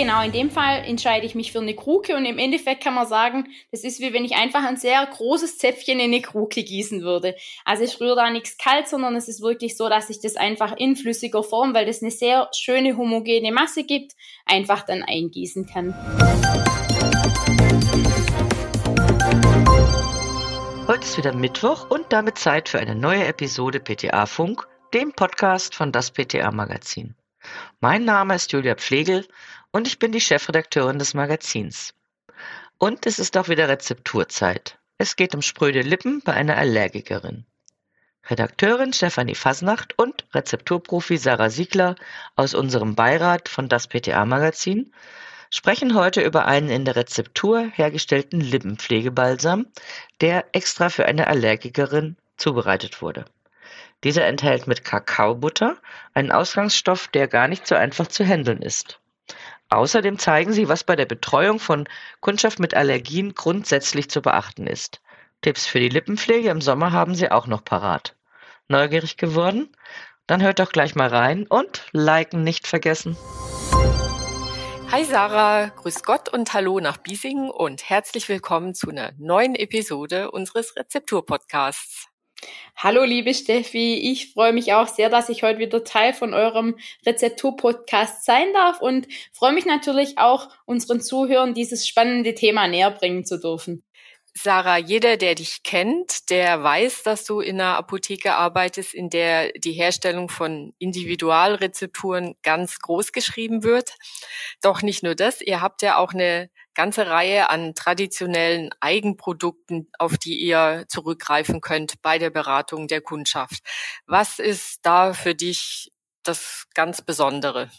Genau, in dem Fall entscheide ich mich für eine Kruke und im Endeffekt kann man sagen, das ist wie wenn ich einfach ein sehr großes Zäpfchen in eine Kruke gießen würde. Also ich rühre da nichts kalt, sondern es ist wirklich so, dass ich das einfach in flüssiger Form, weil das eine sehr schöne homogene Masse gibt, einfach dann eingießen kann. Heute ist wieder Mittwoch und damit Zeit für eine neue Episode PTA Funk, dem Podcast von das PTA Magazin. Mein Name ist Julia Pflegel und ich bin die Chefredakteurin des Magazins. Und es ist auch wieder Rezepturzeit. Es geht um spröde Lippen bei einer Allergikerin. Redakteurin Stefanie Fasnacht und Rezepturprofi Sarah Siegler aus unserem Beirat von das PTA Magazin sprechen heute über einen in der Rezeptur hergestellten Lippenpflegebalsam, der extra für eine Allergikerin zubereitet wurde. Dieser enthält mit Kakaobutter einen Ausgangsstoff, der gar nicht so einfach zu handeln ist. Außerdem zeigen sie, was bei der Betreuung von Kundschaft mit Allergien grundsätzlich zu beachten ist. Tipps für die Lippenpflege im Sommer haben sie auch noch parat. Neugierig geworden? Dann hört doch gleich mal rein und liken nicht vergessen. Hi Sarah, grüß Gott und hallo nach Biesingen und herzlich willkommen zu einer neuen Episode unseres Rezeptur-Podcasts. Hallo liebe Steffi, ich freue mich auch sehr, dass ich heute wieder Teil von eurem Rezeptur-Podcast sein darf und freue mich natürlich auch, unseren Zuhörern dieses spannende Thema näher bringen zu dürfen. Sarah, jeder, der dich kennt, der weiß, dass du in einer Apotheke arbeitest, in der die Herstellung von Individualrezepturen ganz groß geschrieben wird. Doch nicht nur das, ihr habt ja auch eine ganze Reihe an traditionellen Eigenprodukten, auf die ihr zurückgreifen könnt bei der Beratung der Kundschaft. Was ist da für dich das ganz Besondere?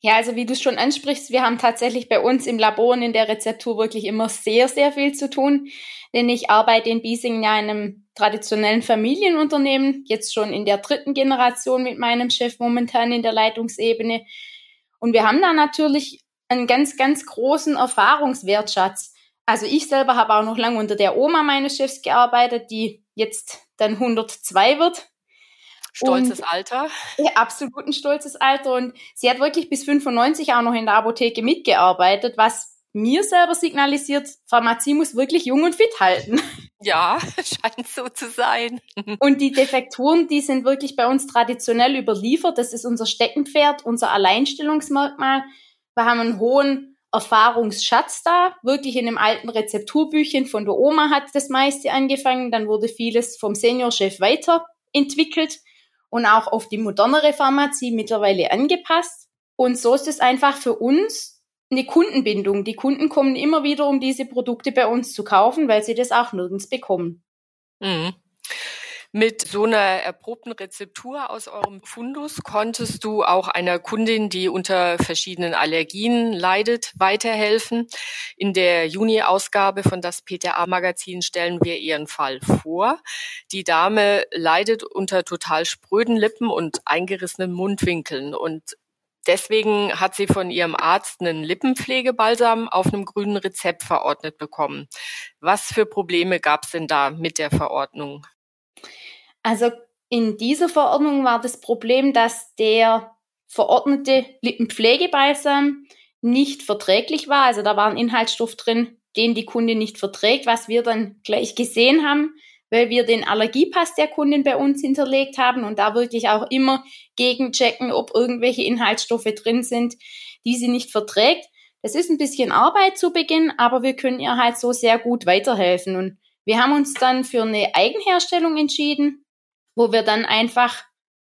Ja, also wie du es schon ansprichst, wir haben tatsächlich bei uns im Labor und in der Rezeptur wirklich immer sehr, sehr viel zu tun. Denn ich arbeite in Biesingen ja in einem traditionellen Familienunternehmen, jetzt schon in der dritten Generation mit meinem Chef momentan in der Leitungsebene. Und wir haben da natürlich einen ganz, ganz großen Erfahrungswertschatz. Also ich selber habe auch noch lange unter der Oma meines Chefs gearbeitet, die jetzt dann 102 wird. Stolzes und, Alter. Ja, absolut ein stolzes Alter. Und sie hat wirklich bis 95 auch noch in der Apotheke mitgearbeitet, was mir selber signalisiert, Pharmazie muss wirklich jung und fit halten. Ja, scheint so zu sein. Und die Defekturen, die sind wirklich bei uns traditionell überliefert. Das ist unser Steckenpferd, unser Alleinstellungsmerkmal. Wir haben einen hohen Erfahrungsschatz da. Wirklich in einem alten Rezepturbüchchen von der Oma hat das meiste angefangen. Dann wurde vieles vom Seniorchef weiterentwickelt und auch auf die modernere Pharmazie mittlerweile angepasst. Und so ist es einfach für uns eine Kundenbindung. Die Kunden kommen immer wieder, um diese Produkte bei uns zu kaufen, weil sie das auch nirgends bekommen. Mhm. Mit so einer erprobten Rezeptur aus eurem Fundus konntest du auch einer Kundin, die unter verschiedenen Allergien leidet, weiterhelfen. In der Juni-Ausgabe von das PTA-Magazin stellen wir ihren Fall vor. Die Dame leidet unter total spröden Lippen und eingerissenen Mundwinkeln und Deswegen hat sie von ihrem Arzt einen Lippenpflegebalsam auf einem grünen Rezept verordnet bekommen. Was für Probleme gab es denn da mit der Verordnung? Also in dieser Verordnung war das Problem, dass der verordnete Lippenpflegebalsam nicht verträglich war. Also da war ein Inhaltsstoff drin, den die Kunde nicht verträgt, was wir dann gleich gesehen haben, weil wir den Allergiepass der Kundin bei uns hinterlegt haben und da wirklich auch immer gegenchecken, ob irgendwelche Inhaltsstoffe drin sind, die sie nicht verträgt. Das ist ein bisschen Arbeit zu Beginn, aber wir können ihr halt so sehr gut weiterhelfen. Und wir haben uns dann für eine Eigenherstellung entschieden wo wir dann einfach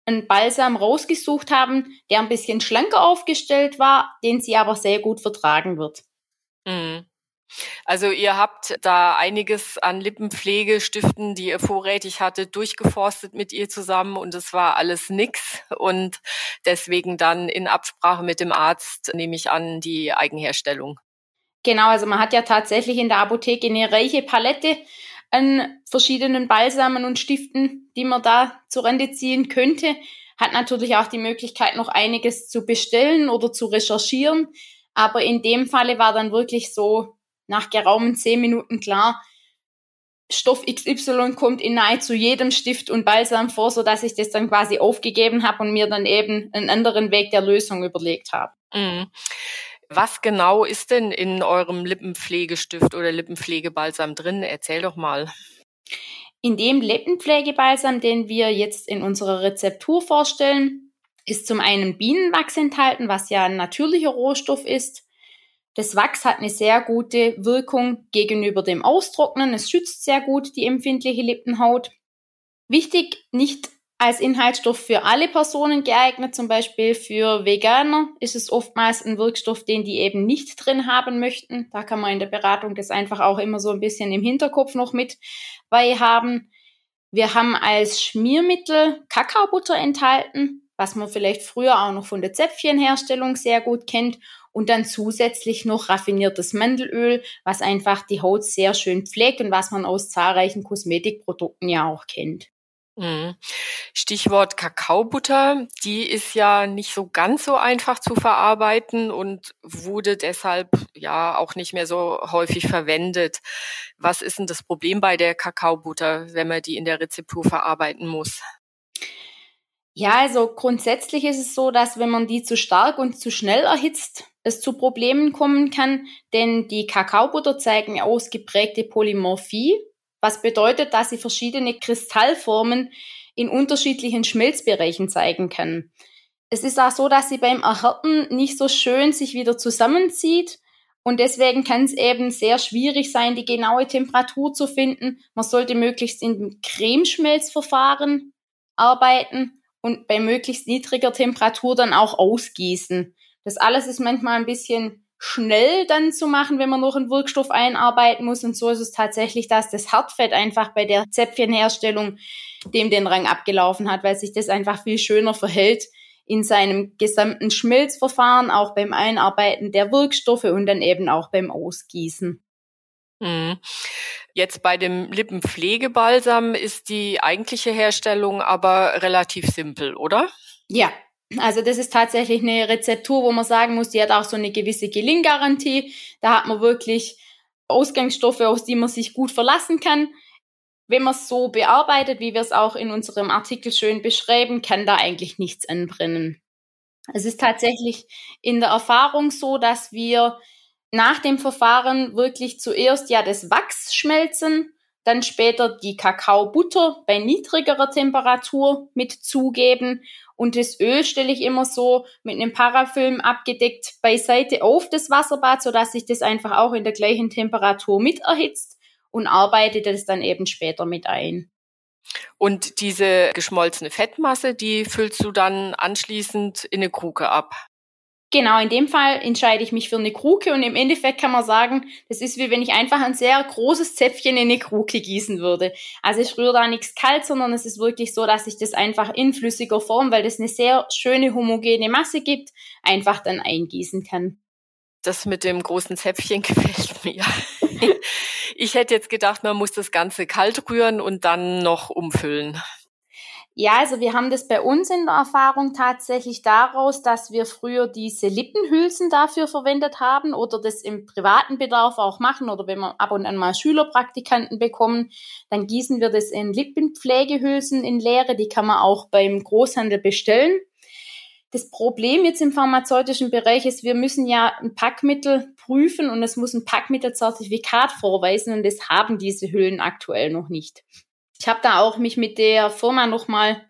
einen Balsam rausgesucht haben, der ein bisschen schlanker aufgestellt war, den sie aber sehr gut vertragen wird. Mhm. Also ihr habt da einiges an Lippenpflegestiften, die ihr vorrätig hattet, durchgeforstet mit ihr zusammen und es war alles nix und deswegen dann in Absprache mit dem Arzt nehme ich an die Eigenherstellung. Genau, also man hat ja tatsächlich in der Apotheke eine reiche Palette an verschiedenen Balsamen und Stiften, die man da zur Rande ziehen könnte. Hat natürlich auch die Möglichkeit, noch einiges zu bestellen oder zu recherchieren. Aber in dem Falle war dann wirklich so nach geraumen zehn Minuten klar, Stoff XY kommt in nahezu jedem Stift und Balsam vor, so dass ich das dann quasi aufgegeben habe und mir dann eben einen anderen Weg der Lösung überlegt habe. Mhm. Was genau ist denn in eurem Lippenpflegestift oder Lippenpflegebalsam drin? Erzähl doch mal. In dem Lippenpflegebalsam, den wir jetzt in unserer Rezeptur vorstellen, ist zum einen Bienenwachs enthalten, was ja ein natürlicher Rohstoff ist. Das Wachs hat eine sehr gute Wirkung gegenüber dem Austrocknen. Es schützt sehr gut die empfindliche Lippenhaut. Wichtig, nicht als Inhaltsstoff für alle Personen geeignet, zum Beispiel für Veganer ist es oftmals ein Wirkstoff, den die eben nicht drin haben möchten. Da kann man in der Beratung das einfach auch immer so ein bisschen im Hinterkopf noch mit bei haben. Wir haben als Schmiermittel Kakaobutter enthalten, was man vielleicht früher auch noch von der Zäpfchenherstellung sehr gut kennt und dann zusätzlich noch raffiniertes Mandelöl, was einfach die Haut sehr schön pflegt und was man aus zahlreichen Kosmetikprodukten ja auch kennt. Mhm. Stichwort Kakaobutter, die ist ja nicht so ganz so einfach zu verarbeiten und wurde deshalb ja auch nicht mehr so häufig verwendet. Was ist denn das Problem bei der Kakaobutter, wenn man die in der Rezeptur verarbeiten muss? Ja, also grundsätzlich ist es so, dass wenn man die zu stark und zu schnell erhitzt, es zu Problemen kommen kann, denn die Kakaobutter zeigen ausgeprägte Polymorphie, was bedeutet, dass sie verschiedene Kristallformen in unterschiedlichen Schmelzbereichen zeigen kann. Es ist auch so, dass sie beim Erhärten nicht so schön sich wieder zusammenzieht und deswegen kann es eben sehr schwierig sein, die genaue Temperatur zu finden. Man sollte möglichst in Cremeschmelzverfahren arbeiten und bei möglichst niedriger Temperatur dann auch ausgießen. Das alles ist manchmal ein bisschen schnell dann zu machen, wenn man noch einen Wirkstoff einarbeiten muss. Und so ist es tatsächlich, dass das Hartfett einfach bei der Zäpfchenherstellung dem den Rang abgelaufen hat, weil sich das einfach viel schöner verhält in seinem gesamten Schmelzverfahren, auch beim Einarbeiten der Wirkstoffe und dann eben auch beim Ausgießen. Mhm. Jetzt bei dem Lippenpflegebalsam ist die eigentliche Herstellung aber relativ simpel, oder? Ja, also das ist tatsächlich eine Rezeptur, wo man sagen muss, die hat auch so eine gewisse Gelinggarantie. Da hat man wirklich Ausgangsstoffe, aus die man sich gut verlassen kann. Wenn man es so bearbeitet, wie wir es auch in unserem Artikel schön beschreiben, kann da eigentlich nichts anbrennen. Es ist tatsächlich in der Erfahrung so, dass wir nach dem Verfahren wirklich zuerst ja das Wachs schmelzen, dann später die Kakaobutter bei niedrigerer Temperatur mit zugeben und das Öl stelle ich immer so mit einem Parafilm abgedeckt beiseite auf das Wasserbad, sodass sich das einfach auch in der gleichen Temperatur mit erhitzt und arbeite das dann eben später mit ein. Und diese geschmolzene Fettmasse, die füllst du dann anschließend in eine Kruke ab. Genau, in dem Fall entscheide ich mich für eine Kruke und im Endeffekt kann man sagen, das ist wie wenn ich einfach ein sehr großes Zäpfchen in eine Kruke gießen würde. Also ich rühre da nichts kalt, sondern es ist wirklich so, dass ich das einfach in flüssiger Form, weil das eine sehr schöne homogene Masse gibt, einfach dann eingießen kann. Das mit dem großen Zäpfchen gefällt mir. ich hätte jetzt gedacht, man muss das Ganze kalt rühren und dann noch umfüllen. Ja, also wir haben das bei uns in der Erfahrung tatsächlich daraus, dass wir früher diese Lippenhülsen dafür verwendet haben oder das im privaten Bedarf auch machen oder wenn wir ab und an mal Schülerpraktikanten bekommen, dann gießen wir das in Lippenpflegehülsen in Leere, die kann man auch beim Großhandel bestellen. Das Problem jetzt im pharmazeutischen Bereich ist, wir müssen ja ein Packmittel prüfen und es muss ein Packmittelzertifikat vorweisen und das haben diese Hüllen aktuell noch nicht ich habe da auch mich mit der Firma nochmal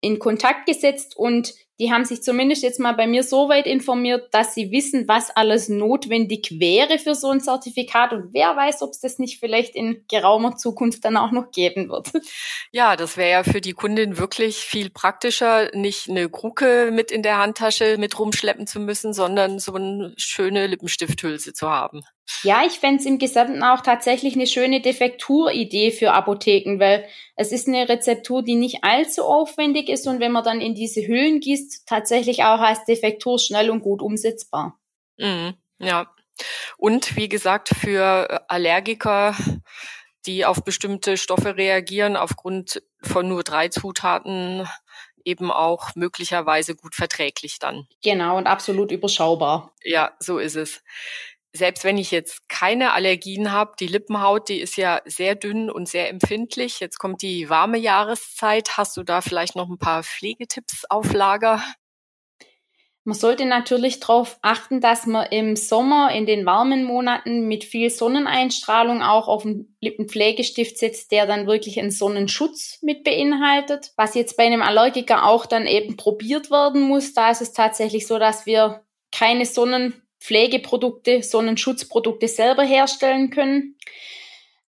in Kontakt gesetzt und die haben sich zumindest jetzt mal bei mir so weit informiert, dass sie wissen, was alles notwendig wäre für so ein Zertifikat und wer weiß, ob es das nicht vielleicht in geraumer Zukunft dann auch noch geben wird. Ja, das wäre ja für die Kundin wirklich viel praktischer, nicht eine Kruke mit in der Handtasche mit rumschleppen zu müssen, sondern so eine schöne Lippenstifthülse zu haben. Ja, ich fände es im Gesamten auch tatsächlich eine schöne Defekturidee für Apotheken, weil es ist eine Rezeptur, die nicht allzu aufwendig ist und wenn man dann in diese Hüllen gießt, tatsächlich auch als Defektur schnell und gut umsetzbar. Mhm, ja. Und wie gesagt, für Allergiker, die auf bestimmte Stoffe reagieren, aufgrund von nur drei Zutaten eben auch möglicherweise gut verträglich dann. Genau, und absolut überschaubar. Ja, so ist es. Selbst wenn ich jetzt keine Allergien habe, die Lippenhaut, die ist ja sehr dünn und sehr empfindlich. Jetzt kommt die warme Jahreszeit. Hast du da vielleicht noch ein paar Pflegetipps auf Lager? Man sollte natürlich darauf achten, dass man im Sommer in den warmen Monaten mit viel Sonneneinstrahlung auch auf einen Lippenpflegestift setzt, der dann wirklich einen Sonnenschutz mit beinhaltet. Was jetzt bei einem Allergiker auch dann eben probiert werden muss, da ist es tatsächlich so, dass wir keine Sonnenpflegeprodukte, Sonnenschutzprodukte selber herstellen können.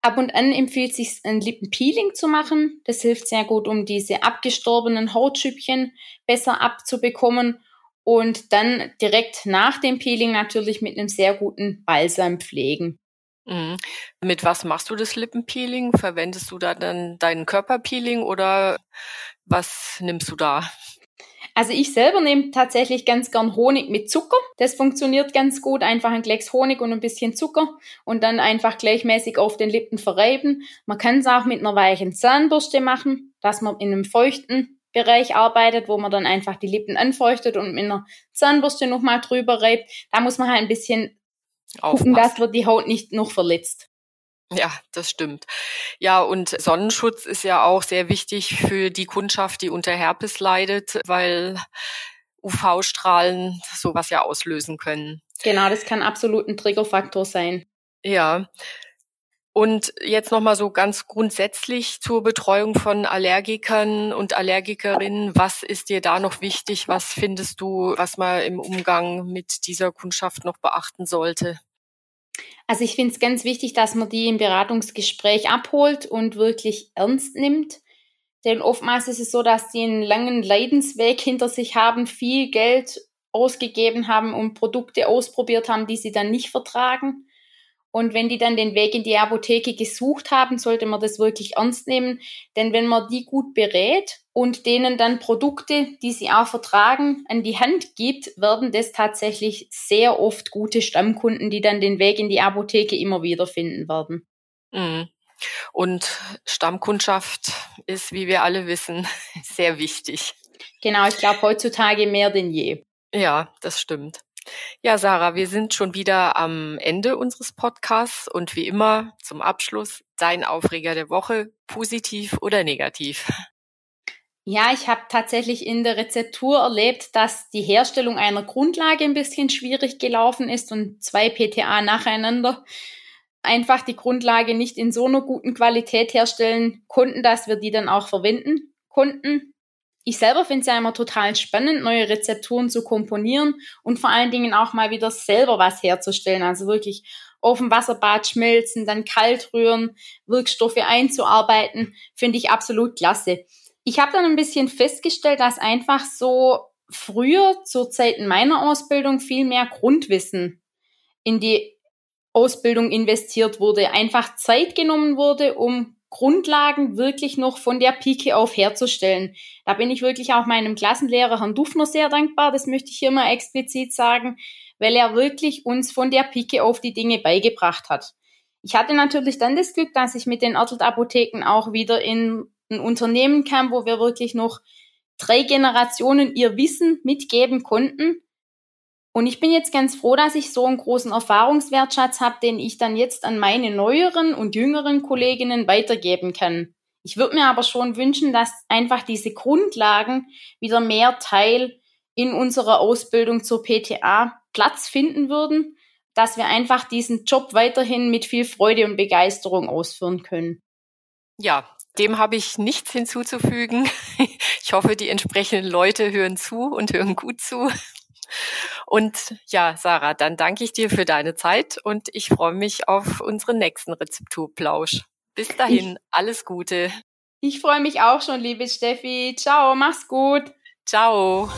Ab und an empfiehlt sich ein Lippenpeeling zu machen. Das hilft sehr gut, um diese abgestorbenen Hautschüppchen besser abzubekommen und dann direkt nach dem Peeling natürlich mit einem sehr guten Balsam pflegen. Mhm. Mit was machst du das Lippenpeeling? Verwendest du da dann deinen Körperpeeling oder was nimmst du da? Also ich selber nehme tatsächlich ganz gern Honig mit Zucker. Das funktioniert ganz gut. Einfach ein Klecks Honig und ein bisschen Zucker und dann einfach gleichmäßig auf den Lippen verreiben. Man kann es auch mit einer weichen Zahnbürste machen, dass man in einem feuchten Bereich arbeitet, wo man dann einfach die Lippen anfeuchtet und mit einer Zahnbürste nochmal drüber reibt. Da muss man halt ein bisschen Aufpassen. gucken, dass man die Haut nicht noch verletzt. Ja, das stimmt. Ja, und Sonnenschutz ist ja auch sehr wichtig für die Kundschaft, die unter Herpes leidet, weil UV-Strahlen sowas ja auslösen können. Genau, das kann absolut ein Triggerfaktor sein. Ja. Und jetzt nochmal so ganz grundsätzlich zur Betreuung von Allergikern und Allergikerinnen. Was ist dir da noch wichtig? Was findest du, was man im Umgang mit dieser Kundschaft noch beachten sollte? Also ich finde es ganz wichtig, dass man die im Beratungsgespräch abholt und wirklich ernst nimmt. Denn oftmals ist es so, dass die einen langen Leidensweg hinter sich haben, viel Geld ausgegeben haben und Produkte ausprobiert haben, die sie dann nicht vertragen. Und wenn die dann den Weg in die Apotheke gesucht haben, sollte man das wirklich ernst nehmen. Denn wenn man die gut berät und denen dann Produkte, die sie auch vertragen, an die Hand gibt, werden das tatsächlich sehr oft gute Stammkunden, die dann den Weg in die Apotheke immer wieder finden werden. Mhm. Und Stammkundschaft ist, wie wir alle wissen, sehr wichtig. Genau, ich glaube heutzutage mehr denn je. Ja, das stimmt. Ja, Sarah, wir sind schon wieder am Ende unseres Podcasts und wie immer zum Abschluss dein Aufreger der Woche, positiv oder negativ? Ja, ich habe tatsächlich in der Rezeptur erlebt, dass die Herstellung einer Grundlage ein bisschen schwierig gelaufen ist und zwei PTA nacheinander einfach die Grundlage nicht in so einer guten Qualität herstellen konnten, dass wir die dann auch verwenden konnten ich selber finde es ja immer total spannend, neue Rezepturen zu komponieren und vor allen Dingen auch mal wieder selber was herzustellen. Also wirklich auf dem Wasserbad schmelzen, dann kalt rühren, Wirkstoffe einzuarbeiten, finde ich absolut klasse. Ich habe dann ein bisschen festgestellt, dass einfach so früher zur Zeit meiner Ausbildung viel mehr Grundwissen in die Ausbildung investiert wurde, einfach Zeit genommen wurde, um Grundlagen wirklich noch von der Pike auf herzustellen. Da bin ich wirklich auch meinem Klassenlehrer Herrn Dufner sehr dankbar, das möchte ich hier mal explizit sagen, weil er wirklich uns von der Pike auf die Dinge beigebracht hat. Ich hatte natürlich dann das Glück, dass ich mit den Ortelt-Apotheken auch wieder in ein Unternehmen kam, wo wir wirklich noch drei Generationen ihr Wissen mitgeben konnten und ich bin jetzt ganz froh, dass ich so einen großen Erfahrungswertschatz habe, den ich dann jetzt an meine neueren und jüngeren Kolleginnen weitergeben kann. Ich würde mir aber schon wünschen, dass einfach diese Grundlagen wieder mehr Teil in unserer Ausbildung zur PTA Platz finden würden, dass wir einfach diesen Job weiterhin mit viel Freude und Begeisterung ausführen können. Ja, dem habe ich nichts hinzuzufügen. Ich hoffe, die entsprechenden Leute hören zu und hören gut zu. Und ja, Sarah, dann danke ich dir für deine Zeit und ich freue mich auf unseren nächsten Rezepturplausch. Bis dahin, ich, alles Gute. Ich freue mich auch schon, liebe Steffi. Ciao, mach's gut. Ciao.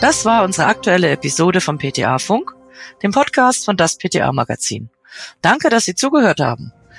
Das war unsere aktuelle Episode vom PTA Funk, dem Podcast von das PTA Magazin. Danke, dass Sie zugehört haben.